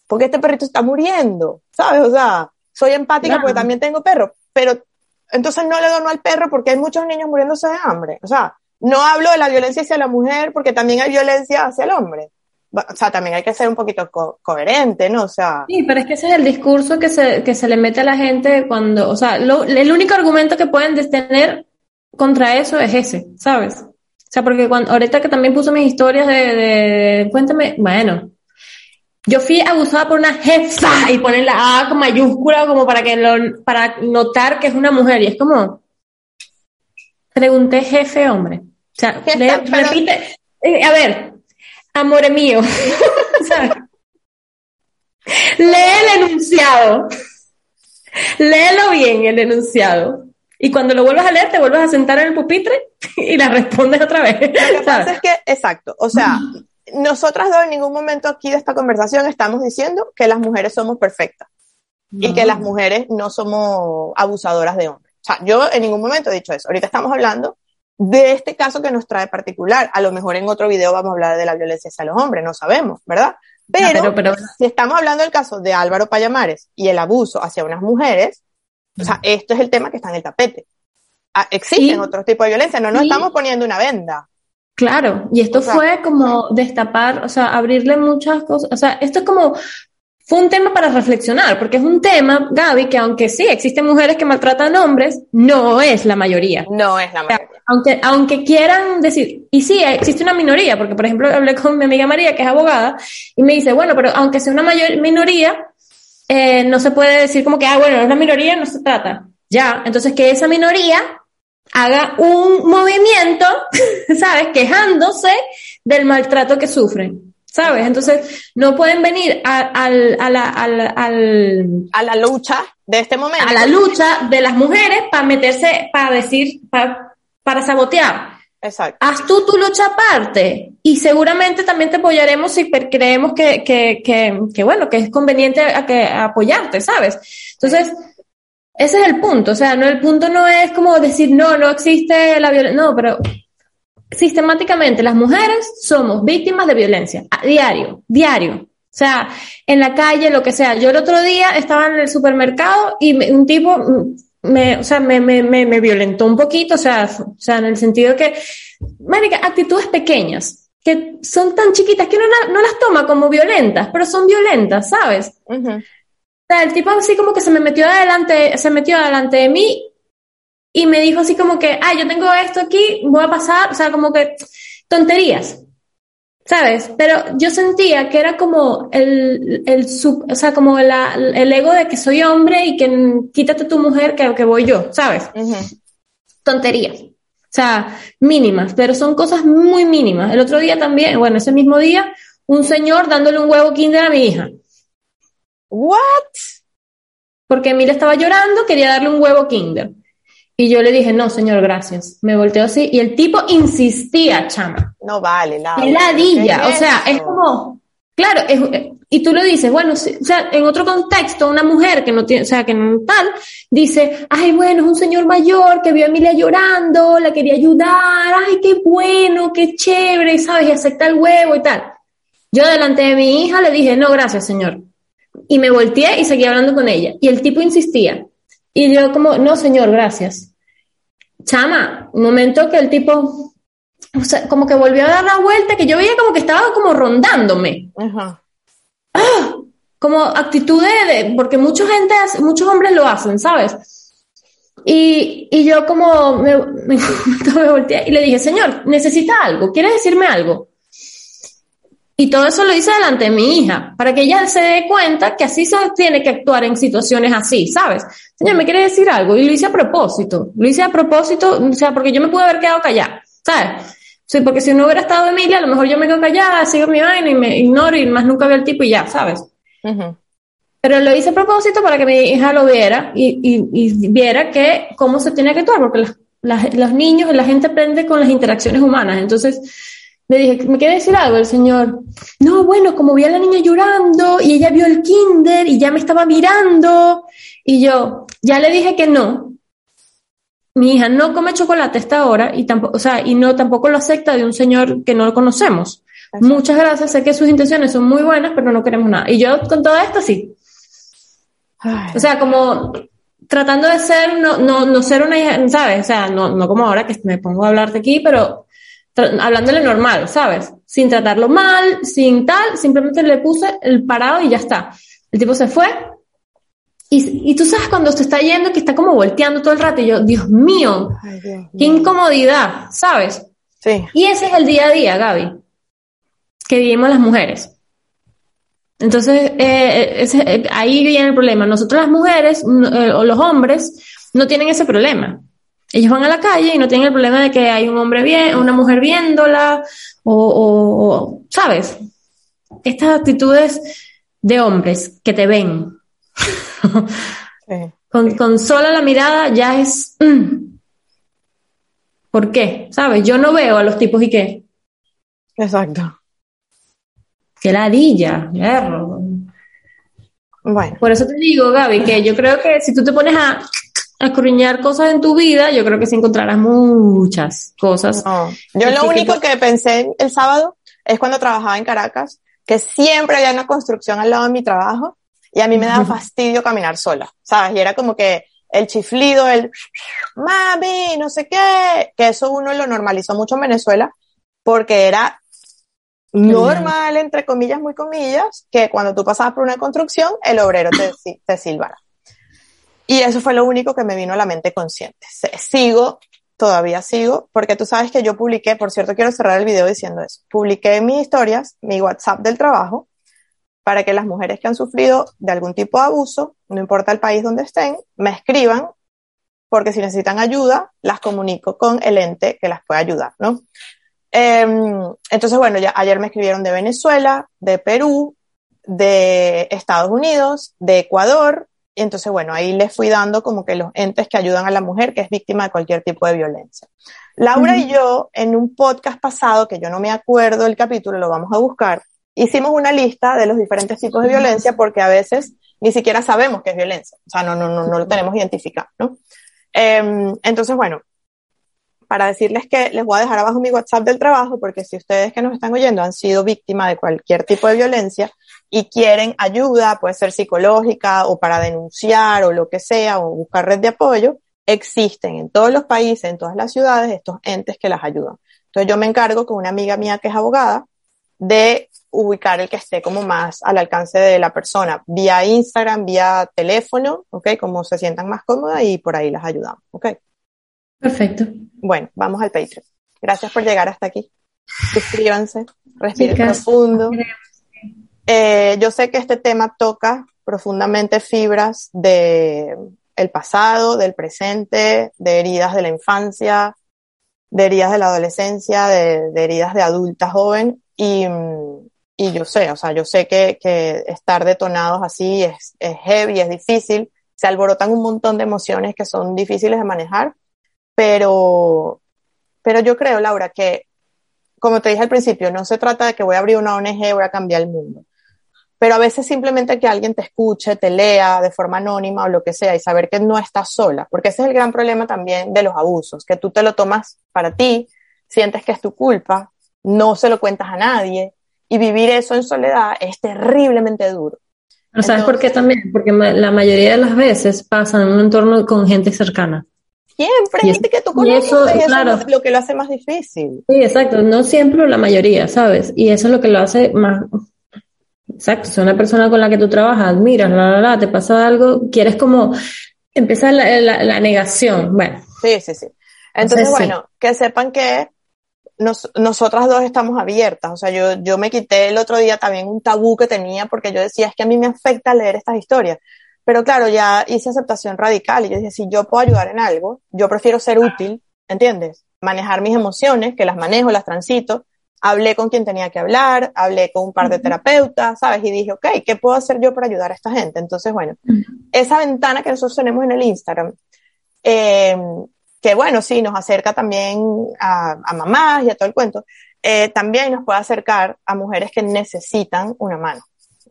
porque este perrito está muriendo, ¿sabes? O sea, soy empática claro. porque también tengo perro, pero entonces no le dono al perro porque hay muchos niños muriéndose de hambre, o sea, no hablo de la violencia hacia la mujer porque también hay violencia hacia el hombre. O sea, también hay que ser un poquito co coherente, ¿no? O sea. Sí, pero es que ese es el discurso que se, que se le mete a la gente cuando, o sea, el único argumento que pueden tener contra eso es ese, ¿sabes? O sea, porque cuando, ahorita que también puso mis historias de, de, cuéntame, bueno, yo fui abusada por una jefa y ponen la A con mayúscula como para que lo, para notar que es una mujer y es como, pregunté jefe, hombre. O sea, *laughs* le, repite, eh, a ver, amor mío, lee *laughs* el enunciado, léelo bien el enunciado. Y cuando lo vuelvas a leer, te vuelves a sentar en el pupitre *laughs* y la respondes otra vez. Lo que pasa es que, exacto, o sea, nosotras dos en ningún momento aquí de esta conversación estamos diciendo que las mujeres somos perfectas no. y que las mujeres no somos abusadoras de hombres. O sea, yo en ningún momento he dicho eso. Ahorita estamos hablando de este caso que nos trae particular. A lo mejor en otro video vamos a hablar de la violencia hacia los hombres, no sabemos, ¿verdad? Pero, ah, pero, pero, si estamos hablando del caso de Álvaro Payamares y el abuso hacia unas mujeres, o sea, esto es el tema que está en el tapete. Ah, existen sí. otros tipos de violencia, no nos sí. estamos poniendo una venda. Claro, y esto o sea, fue como destapar, o sea, abrirle muchas cosas, o sea, esto es como fue un tema para reflexionar, porque es un tema, Gaby, que aunque sí existen mujeres que maltratan hombres, no es la mayoría. No es la mayoría. Aunque, aunque quieran decir, y sí, existe una minoría, porque por ejemplo hablé con mi amiga María, que es abogada, y me dice, bueno, pero aunque sea una mayor minoría, eh, no se puede decir como que, ah, bueno, es una minoría, no se trata. Ya, entonces que esa minoría haga un movimiento, *laughs* ¿sabes? Quejándose del maltrato que sufren. ¿Sabes? Entonces, no pueden venir a, al, a, la, A la lucha de este momento. a la lucha de las mujeres para meterse, para decir, para, para sabotear. Exacto. Haz tú tu lucha aparte y seguramente también te apoyaremos si creemos que, que, que, que, bueno, que es conveniente a que, a apoyarte, ¿sabes? Entonces, ese es el punto. O sea, no, el punto no es como decir, no, no existe la violencia. No, pero sistemáticamente las mujeres somos víctimas de violencia. A diario, diario. O sea, en la calle, lo que sea. Yo el otro día estaba en el supermercado y un tipo me, o sea, me, me, me, violentó un poquito, o sea, o sea, en el sentido que, marica, actitudes pequeñas, que son tan chiquitas que no, no las toma como violentas, pero son violentas, ¿sabes? Sea, el tipo así como que se me metió adelante, se metió adelante de mí y me dijo así como que, ah, yo tengo esto aquí, voy a pasar, o sea, como que tonterías, ¿sabes? Pero yo sentía que era como el, el sub, o sea, como la- el ego de que soy hombre y que quítate tu mujer que, que voy yo, ¿sabes? Ujú. Tonterías. O sea, mínimas, pero son cosas muy mínimas. El otro día también, bueno, ese mismo día, un señor dándole un huevo kinder a mi hija. What? porque Emilia estaba llorando, quería darle un huevo Kinder. Y yo le dije, no, señor, gracias. Me volteó así y el tipo insistía, chama. No vale, la. ¡Qué ladilla! ¿Qué O sea, es como, claro, es- y tú lo dices, bueno, sí, o sea, en otro contexto, una mujer que no tiene, o sea, que no tal, dice, ay, bueno, es un señor mayor que vio a Emilia llorando, la quería ayudar, ay, qué bueno, qué chévere, ¿sabes? Y acepta el huevo y tal. Yo delante de mi hija le dije, no, gracias, señor. Y me volteé y seguí hablando con ella. Y el tipo insistía. Y yo como, no, señor, gracias. Chama, un momento que el tipo, o sea, como que volvió a dar la vuelta, que yo veía como que estaba como rondándome. Ajá. Como actitud de, de- porque mucha gente, hace- muchos hombres lo hacen, ¿sabes? Y, y yo como me, me, *laughs* me volteé y le dije, señor, necesita algo, ¿quiere decirme algo? Y todo eso lo hice delante de mi hija, para que ella se dé cuenta que así se tiene que actuar en situaciones así, ¿sabes? Señor, ¿me quiere decir algo? Y lo hice a propósito, lo hice a propósito, o sea, porque yo me pude haber quedado callada, ¿sabes? Sí, porque si no hubiera estado Emilia, a lo mejor yo me quedo callada, sigo mi vaina y me ignoro y más nunca veo al tipo y ya, ¿sabes? Pero lo hice a propósito para que mi hija lo viera y, y- y viera que cómo se tiene que actuar, porque las- las- los niños y la gente aprende con las interacciones humanas. Entonces le dije, ¿me quiere decir algo el señor? No, bueno, como vi a la niña llorando y ella vio el kinder y ya me estaba mirando y yo ya le dije que no. Mi hija no come chocolate a esta hora y tampoco, o sea, y no tampoco lo acepta de un señor que no lo conocemos. Exacto. Muchas gracias, sé que sus intenciones son muy buenas, pero no queremos nada. Y yo con todo esto sí, Ay, o sea, como tratando de ser, no, no, no ser una hija, ¿sabes? O sea, no, no como ahora que me pongo a hablarte aquí, pero hablándole normal, ¿sabes? Sin tratarlo mal, sin tal, simplemente le puse el parado y ya está. El tipo se fue. Y, y tú sabes cuando se está yendo que está como volteando todo el rato y yo, Dios mío, ay, Dios qué incomodidad, ¿sabes? Sí. Y ese es el día a día, Gaby, que vivimos las mujeres. Entonces, eh, ese- eh, ahí viene el problema. Nosotros las mujeres no- eh, o los hombres no tienen ese problema. Ellos van a la calle y no tienen el problema de que hay un hombre bien, una mujer viéndola, o, o- ¿sabes? Estas actitudes de hombres que te ven. Sí. Con, con sola la mirada ya es... mm. ¿Por qué? ¿Sabes? Yo no veo a los tipos y qué. Exacto. Qué ladilla, perro. Bueno. Por eso te digo, Gaby, que yo creo que si tú te pones a, a escudriñar cosas en tu vida, yo creo que sí encontrarás muchas cosas. No. Yo Así lo único pues- que pensé el sábado es cuando trabajaba en Caracas, que siempre había una construcción al lado de mi trabajo y a mí me daba fastidio caminar sola, ¿sabes? Y era como que el chiflido, el mami, no sé qué, que eso uno lo normalizó mucho en Venezuela porque era normal, entre comillas, muy comillas, que cuando tú pasabas por una construcción, el obrero te, te silbara. Y eso fue lo único que me vino a la mente consciente. Sigo, todavía sigo, porque tú sabes que yo publiqué, por cierto, quiero cerrar el video diciendo eso, publiqué mis historias, mi WhatsApp del trabajo, para que las mujeres que han sufrido de algún tipo de abuso, no importa el país donde estén, me escriban, porque si necesitan ayuda, las comunico con el ente que las puede ayudar, ¿no? Em, entonces, bueno, ya ayer me escribieron de Venezuela, de Perú, de Estados Unidos, de Ecuador, y entonces, bueno, ahí les fui dando como que los entes que ayudan a la mujer que es víctima de cualquier tipo de violencia. Laura y yo, en un podcast pasado, que yo no me acuerdo el capítulo, lo vamos a buscar, hicimos una lista de los diferentes tipos de violencia porque a veces ni siquiera sabemos qué es violencia. O sea, no, no, no, no lo tenemos identificado, ¿no? Em, entonces, bueno, para decirles que les voy a dejar abajo mi WhatsApp del trabajo, porque si ustedes que nos están oyendo han sido víctimas de cualquier tipo de violencia y quieren ayuda, puede ser psicológica o para denunciar o lo que sea, o buscar red de apoyo, existen en todos los países, en todas las ciudades, estos entes que las ayudan. Entonces yo me encargo con una amiga mía que es abogada de ubicar el que esté como más al alcance de la persona, vía Instagram, vía teléfono, ¿ok? Como se sientan más cómodas y por ahí las ayudamos, ¿ok? Perfecto. Bueno, vamos al Patreon. Gracias por llegar hasta aquí. Suscríbanse, respiren profundo. Eh, yo sé que este tema toca profundamente fibras de el pasado, del presente, de heridas de la infancia, de heridas de la adolescencia, de, heridas de adulta joven y, y, yo sé, o sea, yo sé que, que estar detonados así es, es heavy, es difícil, se alborotan un montón de emociones que son difíciles de manejar pero, pero yo creo, Laura, que, como te dije al principio, no se trata de que voy a abrir una ONG voy a cambiar el mundo. Pero a veces simplemente que alguien te escuche, te lea de forma anónima o lo que sea y saber que no estás sola, porque ese es el gran problema también de los abusos, que tú te lo tomas para ti, sientes que es tu culpa, no se lo cuentas a nadie y vivir eso en soledad es terriblemente duro. ¿Sabes por qué también? Porque la mayoría de las veces pasa en un entorno con gente cercana. Siempre, gente que tú conoces, eso, claro. es lo que lo hace más difícil. Sí, exacto, no siempre la mayoría, ¿sabes? Y eso es lo que lo hace más... Exacto, si una persona con la que tú trabajas, admiras, la, la, la, te pasa algo, quieres como empezar la, la, negación, bueno. Sí, sí, sí. Entonces, bueno, que sepan que nos, nosotras dos estamos abiertas. O sea, yo, yo me quité el otro día también un tabú que tenía porque yo decía, es que a mí me afecta leer estas historias. Pero claro, ya hice aceptación radical y yo dije, si yo puedo ayudar en algo, yo prefiero ser útil, ¿entiendes? Manejar mis emociones, que las manejo, las transito. Hablé con quien tenía que hablar, hablé con un par de terapeutas, ¿sabes? Y dije, ok, ¿qué puedo hacer yo para ayudar a esta gente? Entonces, bueno, esa ventana que nosotros tenemos en el Instagram, eh, que bueno, sí, nos acerca también a, a mamás y a todo el cuento, eh, también nos puede acercar a mujeres que necesitan una mano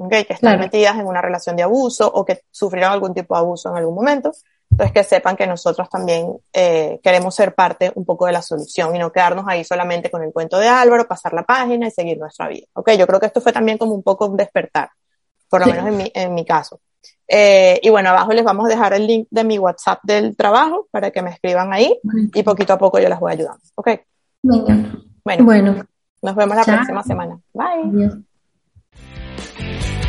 que están metidas en una relación de abuso o que sufrieron algún tipo de abuso en algún momento. Entonces que sepan que nosotros también eh, queremos ser parte un poco de la solución y no quedarnos ahí solamente con el cuento de Álvaro, pasar la página y seguir nuestra vida. Okay, yo creo que esto fue también como un poco un despertar, por lo menos en mi, en mi caso. Eh, y bueno, abajo les vamos a dejar el link de mi WhatsApp del trabajo para que me escriban ahí y poquito a poco yo las voy ayudando. ¿Ok? Bueno, bueno nos vemos la próxima semana. Bye. Thank you.